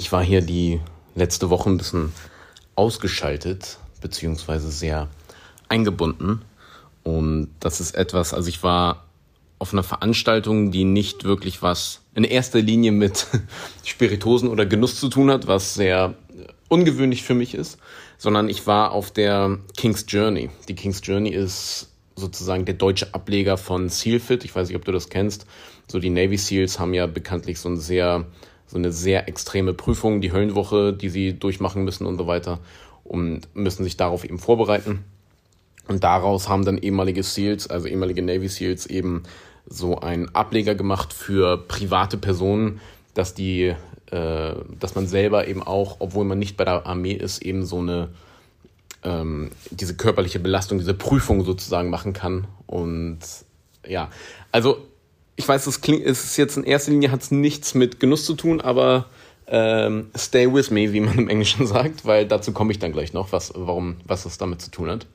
Ich war hier die letzte Woche ein bisschen ausgeschaltet, beziehungsweise sehr eingebunden. Und das ist etwas, also ich war auf einer Veranstaltung, die nicht wirklich was in erster Linie mit Spiritosen oder Genuss zu tun hat, was sehr ungewöhnlich für mich ist, sondern ich war auf der King's Journey. Die King's Journey ist sozusagen der deutsche Ableger von SEALFIT. Ich weiß nicht, ob du das kennst. So die Navy SEALs haben ja bekanntlich so ein sehr so eine sehr extreme Prüfung, die Höllenwoche, die sie durchmachen müssen und so weiter und müssen sich darauf eben vorbereiten. Und daraus haben dann ehemalige SEALs, also ehemalige Navy SEALs eben so einen Ableger gemacht für private Personen, dass die, äh, dass man selber eben auch, obwohl man nicht bei der Armee ist, eben so eine ähm, diese körperliche Belastung, diese Prüfung sozusagen machen kann. Und ja, also ich weiß, es klingt, es ist jetzt in erster Linie hat es nichts mit Genuss zu tun, aber ähm, stay with me, wie man im Englischen sagt, weil dazu komme ich dann gleich noch, was, warum, was das damit zu tun hat.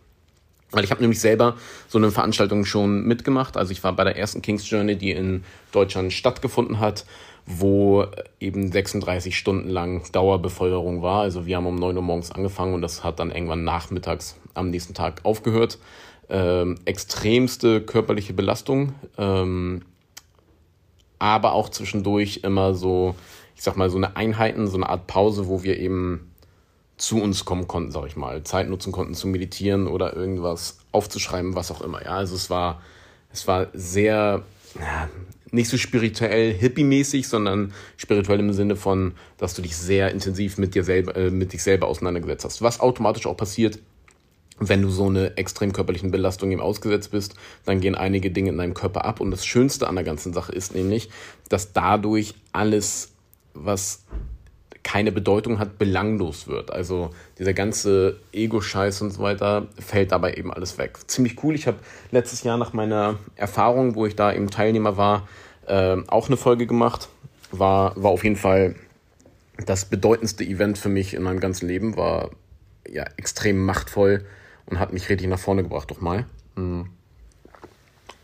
Weil ich habe nämlich selber so eine Veranstaltung schon mitgemacht. Also ich war bei der ersten King's Journey, die in Deutschland stattgefunden hat, wo eben 36 Stunden lang Dauerbefeuerung war. Also wir haben um 9 Uhr morgens angefangen und das hat dann irgendwann nachmittags am nächsten Tag aufgehört. Ähm, extremste körperliche Belastung. Ähm, aber auch zwischendurch immer so, ich sag mal, so eine Einheiten, so eine Art Pause, wo wir eben zu uns kommen konnten, sag ich mal, Zeit nutzen konnten zu meditieren oder irgendwas aufzuschreiben, was auch immer. Ja, also es war, es war sehr, ja, nicht so spirituell hippie-mäßig, sondern spirituell im Sinne von, dass du dich sehr intensiv mit dir selber, äh, mit dich selber auseinandergesetzt hast. Was automatisch auch passiert, wenn du so eine extrem körperlichen Belastung ihm ausgesetzt bist, dann gehen einige Dinge in deinem Körper ab. Und das Schönste an der ganzen Sache ist nämlich, dass dadurch alles, was keine Bedeutung hat, belanglos wird. Also dieser ganze Ego-Scheiß und so weiter fällt dabei eben alles weg. Ziemlich cool. Ich habe letztes Jahr nach meiner Erfahrung, wo ich da eben Teilnehmer war, äh, auch eine Folge gemacht. War, war auf jeden Fall das bedeutendste Event für mich in meinem ganzen Leben. War ja extrem machtvoll und hat mich richtig nach vorne gebracht, doch mal.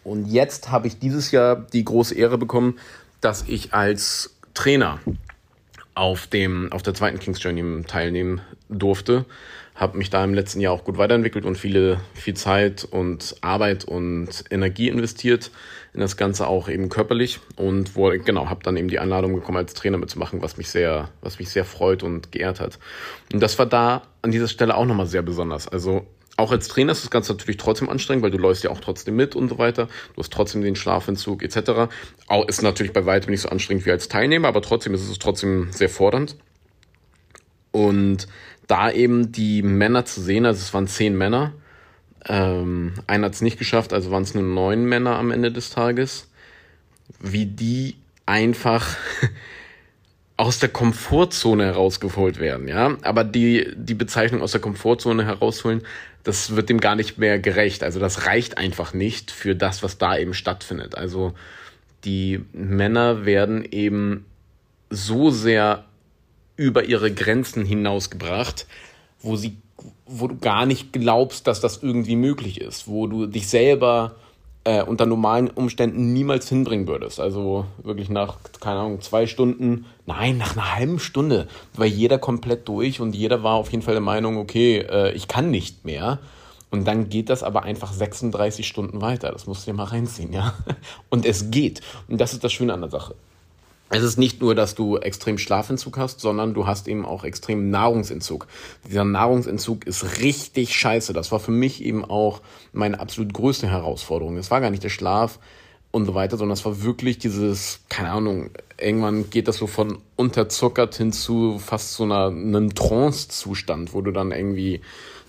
Und jetzt habe ich dieses Jahr die große Ehre bekommen, dass ich als Trainer auf, dem, auf der zweiten King's Journey teilnehmen durfte. Habe mich da im letzten Jahr auch gut weiterentwickelt und viele, viel Zeit und Arbeit und Energie investiert in das Ganze auch eben körperlich und wo, genau, habe dann eben die Einladung bekommen, als Trainer mitzumachen, was mich sehr, was mich sehr freut und geehrt hat. Und das war da an dieser Stelle auch nochmal sehr besonders. Also auch als Trainer ist das Ganze natürlich trotzdem anstrengend, weil du läufst ja auch trotzdem mit und so weiter. Du hast trotzdem den Schlafentzug etc. Auch ist natürlich bei weitem nicht so anstrengend wie als Teilnehmer, aber trotzdem ist es trotzdem sehr fordernd. Und da eben die Männer zu sehen, also es waren zehn Männer, ähm, einer hat es nicht geschafft, also waren es nur neun Männer am Ende des Tages, wie die einfach aus der Komfortzone herausgeholt werden, ja. Aber die, die Bezeichnung aus der Komfortzone herausholen, das wird dem gar nicht mehr gerecht. Also das reicht einfach nicht für das, was da eben stattfindet. Also die Männer werden eben so sehr über ihre Grenzen hinausgebracht, wo sie, wo du gar nicht glaubst, dass das irgendwie möglich ist, wo du dich selber äh, unter normalen Umständen niemals hinbringen würdest. Also wirklich nach, keine Ahnung, zwei Stunden, nein, nach einer halben Stunde war jeder komplett durch und jeder war auf jeden Fall der Meinung, okay, äh, ich kann nicht mehr. Und dann geht das aber einfach 36 Stunden weiter. Das musst du dir mal reinziehen, ja. Und es geht. Und das ist das Schöne an der Sache es ist nicht nur, dass du extrem Schlafentzug hast, sondern du hast eben auch extrem Nahrungsentzug. Dieser Nahrungsentzug ist richtig scheiße. Das war für mich eben auch meine absolut größte Herausforderung. Es war gar nicht der Schlaf und so weiter, sondern es war wirklich dieses, keine Ahnung, irgendwann geht das so von unterzuckert hin zu fast so einer, einem Trance-Zustand, wo du dann irgendwie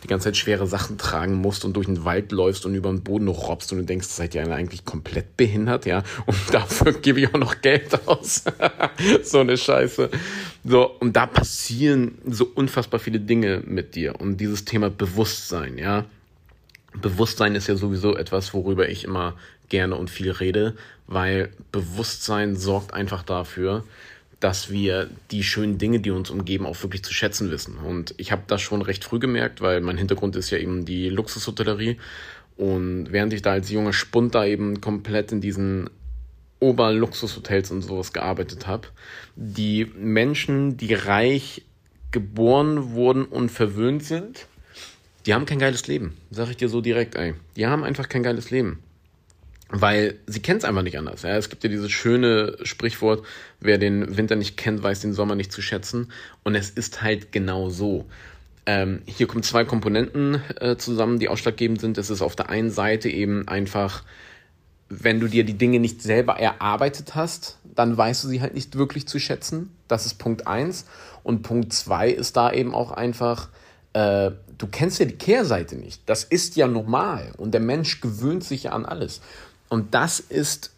die ganze Zeit schwere Sachen tragen musst und durch den Wald läufst und über den Boden robbst und du denkst, seid ihr eigentlich komplett behindert, ja? Und dafür gebe ich auch noch Geld aus. so eine Scheiße. So, und da passieren so unfassbar viele Dinge mit dir. Und dieses Thema Bewusstsein, ja? Bewusstsein ist ja sowieso etwas, worüber ich immer gerne und viel rede, weil Bewusstsein sorgt einfach dafür, dass wir die schönen Dinge, die uns umgeben, auch wirklich zu schätzen wissen. Und ich habe das schon recht früh gemerkt, weil mein Hintergrund ist ja eben die Luxushotellerie. Und während ich da als junger Spund da eben komplett in diesen Oberluxushotels und sowas gearbeitet habe, die Menschen, die reich geboren wurden und verwöhnt sind, die haben kein geiles Leben. Sag ich dir so direkt, ey. Die haben einfach kein geiles Leben. Weil sie kennt es einfach nicht anders. Ja, es gibt ja dieses schöne Sprichwort, wer den Winter nicht kennt, weiß den Sommer nicht zu schätzen. Und es ist halt genau so. Ähm, hier kommen zwei Komponenten äh, zusammen, die ausschlaggebend sind. Es ist auf der einen Seite eben einfach, wenn du dir die Dinge nicht selber erarbeitet hast, dann weißt du sie halt nicht wirklich zu schätzen. Das ist Punkt eins. Und Punkt zwei ist da eben auch einfach, äh, du kennst ja die Kehrseite nicht. Das ist ja normal. Und der Mensch gewöhnt sich ja an alles. Und das ist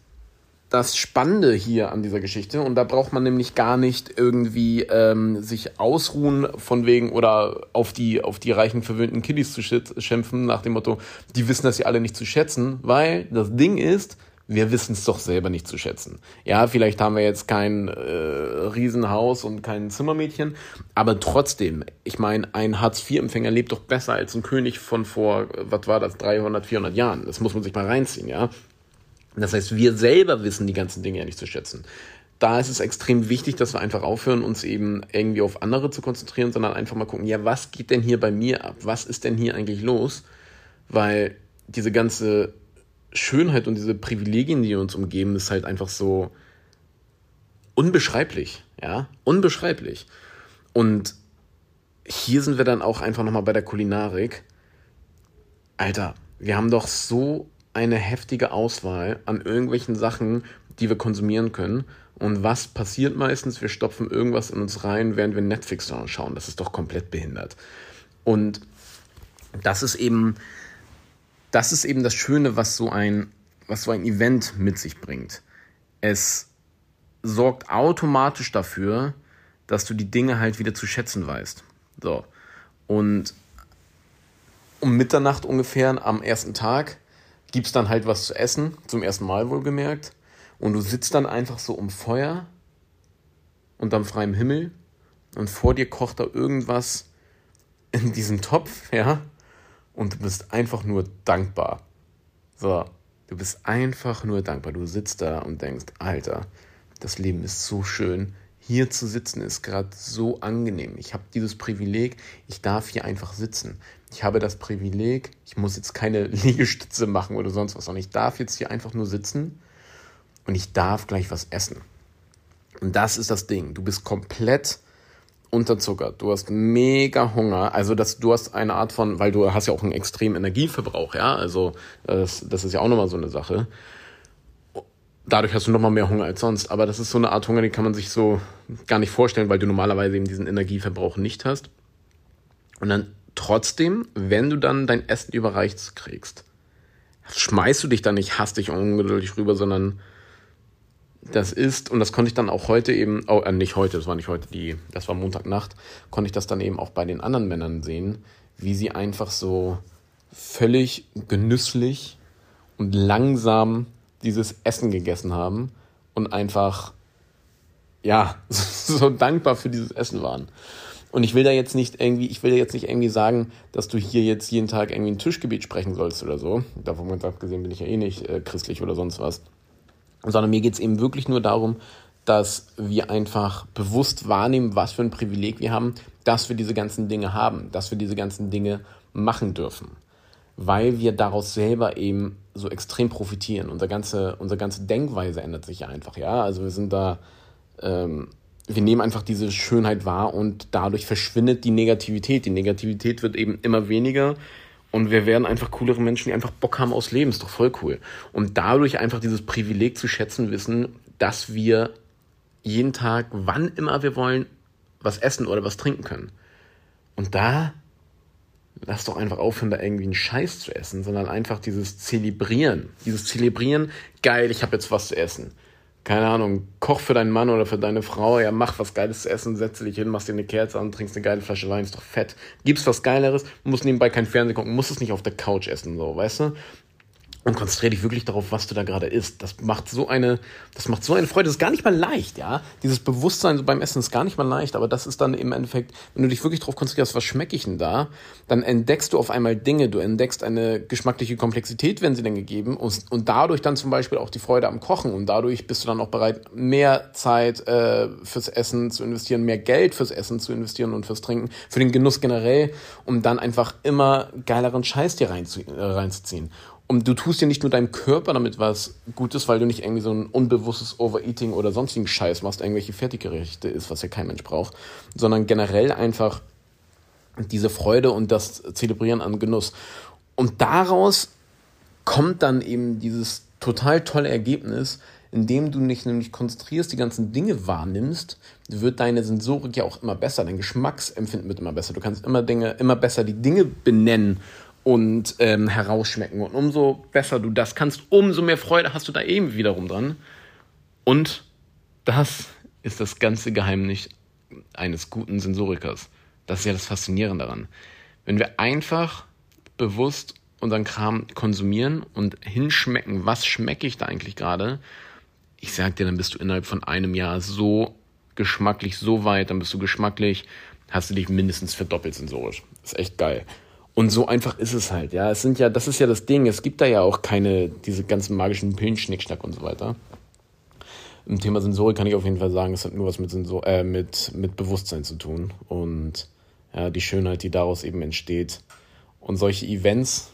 das Spannende hier an dieser Geschichte. Und da braucht man nämlich gar nicht irgendwie ähm, sich ausruhen von wegen oder auf die, auf die reichen, verwöhnten Kiddies zu schimpfen, nach dem Motto, die wissen das ja alle nicht zu schätzen, weil das Ding ist, wir wissen es doch selber nicht zu schätzen. Ja, vielleicht haben wir jetzt kein äh, Riesenhaus und kein Zimmermädchen, aber trotzdem, ich meine, ein Hartz-IV-Empfänger lebt doch besser als ein König von vor, was war das, 300, 400 Jahren. Das muss man sich mal reinziehen, ja. Das heißt, wir selber wissen die ganzen Dinge ja nicht zu schätzen. Da ist es extrem wichtig, dass wir einfach aufhören, uns eben irgendwie auf andere zu konzentrieren, sondern einfach mal gucken, ja, was geht denn hier bei mir ab? Was ist denn hier eigentlich los? Weil diese ganze Schönheit und diese Privilegien, die uns umgeben, ist halt einfach so unbeschreiblich, ja, unbeschreiblich. Und hier sind wir dann auch einfach nochmal bei der Kulinarik. Alter, wir haben doch so eine heftige Auswahl an irgendwelchen Sachen, die wir konsumieren können. Und was passiert meistens? Wir stopfen irgendwas in uns rein, während wir Netflix schauen. Das ist doch komplett behindert. Und das ist eben, das ist eben das Schöne, was so ein, was so ein Event mit sich bringt. Es sorgt automatisch dafür, dass du die Dinge halt wieder zu schätzen weißt. So. Und um Mitternacht ungefähr am ersten Tag gibt's dann halt was zu essen, zum ersten Mal wohlgemerkt. Und du sitzt dann einfach so um Feuer unterm freiem Himmel und vor dir kocht da irgendwas in diesem Topf, ja, und du bist einfach nur dankbar. So, du bist einfach nur dankbar. Du sitzt da und denkst, Alter, das Leben ist so schön. Hier zu sitzen ist gerade so angenehm. Ich habe dieses Privileg, ich darf hier einfach sitzen ich habe das Privileg, ich muss jetzt keine Liegestütze machen oder sonst was, sondern ich darf jetzt hier einfach nur sitzen und ich darf gleich was essen. Und das ist das Ding. Du bist komplett unterzuckert. Du hast mega Hunger. Also das, du hast eine Art von, weil du hast ja auch einen extremen Energieverbrauch, ja. Also das, das ist ja auch nochmal so eine Sache. Dadurch hast du nochmal mehr Hunger als sonst. Aber das ist so eine Art Hunger, die kann man sich so gar nicht vorstellen, weil du normalerweise eben diesen Energieverbrauch nicht hast. Und dann Trotzdem, wenn du dann dein Essen überreicht kriegst, schmeißt du dich dann nicht hastig und ungeduldig rüber, sondern das ist, und das konnte ich dann auch heute eben, oh, äh, nicht heute, das war nicht heute, die, das war Montagnacht, konnte ich das dann eben auch bei den anderen Männern sehen, wie sie einfach so völlig genüsslich und langsam dieses Essen gegessen haben und einfach, ja, so dankbar für dieses Essen waren. Und ich will da jetzt nicht irgendwie, ich will da jetzt nicht irgendwie sagen, dass du hier jetzt jeden Tag irgendwie ein Tischgebet sprechen sollst oder so. Davon ganz abgesehen bin ich ja eh nicht äh, christlich oder sonst was. Sondern mir geht es eben wirklich nur darum, dass wir einfach bewusst wahrnehmen, was für ein Privileg wir haben, dass wir diese ganzen Dinge haben, dass wir diese ganzen Dinge machen dürfen. Weil wir daraus selber eben so extrem profitieren. Unser ganze, unsere ganze Denkweise ändert sich ja einfach, ja. Also wir sind da ähm, wir nehmen einfach diese Schönheit wahr und dadurch verschwindet die Negativität. Die Negativität wird eben immer weniger und wir werden einfach coolere Menschen, die einfach Bock haben aufs Leben. Ist doch voll cool. Und dadurch einfach dieses Privileg zu schätzen wissen, dass wir jeden Tag, wann immer wir wollen, was essen oder was trinken können. Und da lass doch einfach aufhören, da irgendwie einen Scheiß zu essen, sondern einfach dieses Zelebrieren. Dieses Zelebrieren, geil, ich habe jetzt was zu essen keine Ahnung, koch für deinen Mann oder für deine Frau, ja, mach was Geiles zu essen, setze dich hin, machst dir eine Kerze an, trinkst eine geile Flasche Wein, ist doch fett. Gibt's was Geileres, musst nebenbei kein Fernsehen gucken, musst es nicht auf der Couch essen, so, weißt du? Und konzentriere dich wirklich darauf, was du da gerade isst. Das macht so eine, das macht so eine Freude. Das ist gar nicht mal leicht, ja. Dieses Bewusstsein beim Essen ist gar nicht mal leicht, aber das ist dann im Endeffekt, wenn du dich wirklich darauf konzentrierst, was schmecke ich denn da, dann entdeckst du auf einmal Dinge, du entdeckst eine geschmackliche Komplexität, wenn sie denn gegeben, und, und dadurch dann zum Beispiel auch die Freude am Kochen und dadurch bist du dann auch bereit, mehr Zeit äh, fürs Essen zu investieren, mehr Geld fürs Essen zu investieren und fürs Trinken, für den Genuss generell, um dann einfach immer geileren Scheiß dir reinzu, äh, reinzuziehen. Und du tust ja nicht nur deinem Körper damit was Gutes, weil du nicht irgendwie so ein unbewusstes Overeating oder sonstigen Scheiß machst, irgendwelche Fertiggerichte ist, was ja kein Mensch braucht, sondern generell einfach diese Freude und das Zelebrieren an Genuss. Und daraus kommt dann eben dieses total tolle Ergebnis, indem du dich nämlich konzentrierst, die ganzen Dinge wahrnimmst, wird deine Sensorik ja auch immer besser, dein Geschmacksempfinden wird immer besser. Du kannst immer Dinge, immer besser die Dinge benennen und ähm, herausschmecken. Und umso besser du das kannst, umso mehr Freude hast du da eben wiederum dran. Und das ist das ganze Geheimnis eines guten Sensorikers. Das ist ja das Faszinierende daran. Wenn wir einfach bewusst unseren Kram konsumieren und hinschmecken, was schmecke ich da eigentlich gerade, ich sag dir, dann bist du innerhalb von einem Jahr so geschmacklich so weit, dann bist du geschmacklich, hast du dich mindestens verdoppelt sensorisch. Ist echt geil. Und so einfach ist es halt, ja. Es sind ja, das ist ja das Ding. Es gibt da ja auch keine, diese ganzen magischen Pillen, Schnickschnack und so weiter. Im Thema Sensorik kann ich auf jeden Fall sagen, es hat nur was mit, Sensor äh, mit, mit Bewusstsein zu tun. Und ja, die Schönheit, die daraus eben entsteht. Und solche Events,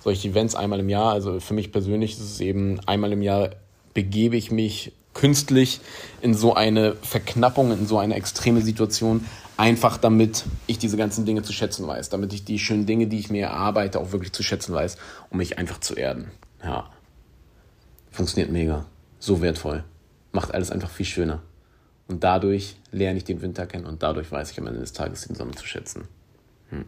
solche Events einmal im Jahr, also für mich persönlich ist es eben einmal im Jahr begebe ich mich künstlich in so eine Verknappung, in so eine extreme Situation, einfach damit ich diese ganzen Dinge zu schätzen weiß, damit ich die schönen Dinge, die ich mir erarbeite, auch wirklich zu schätzen weiß, um mich einfach zu erden. Ja. Funktioniert mega. So wertvoll. Macht alles einfach viel schöner. Und dadurch lerne ich den Winter kennen und dadurch weiß ich am Ende des Tages den Sommer zu schätzen. Hm.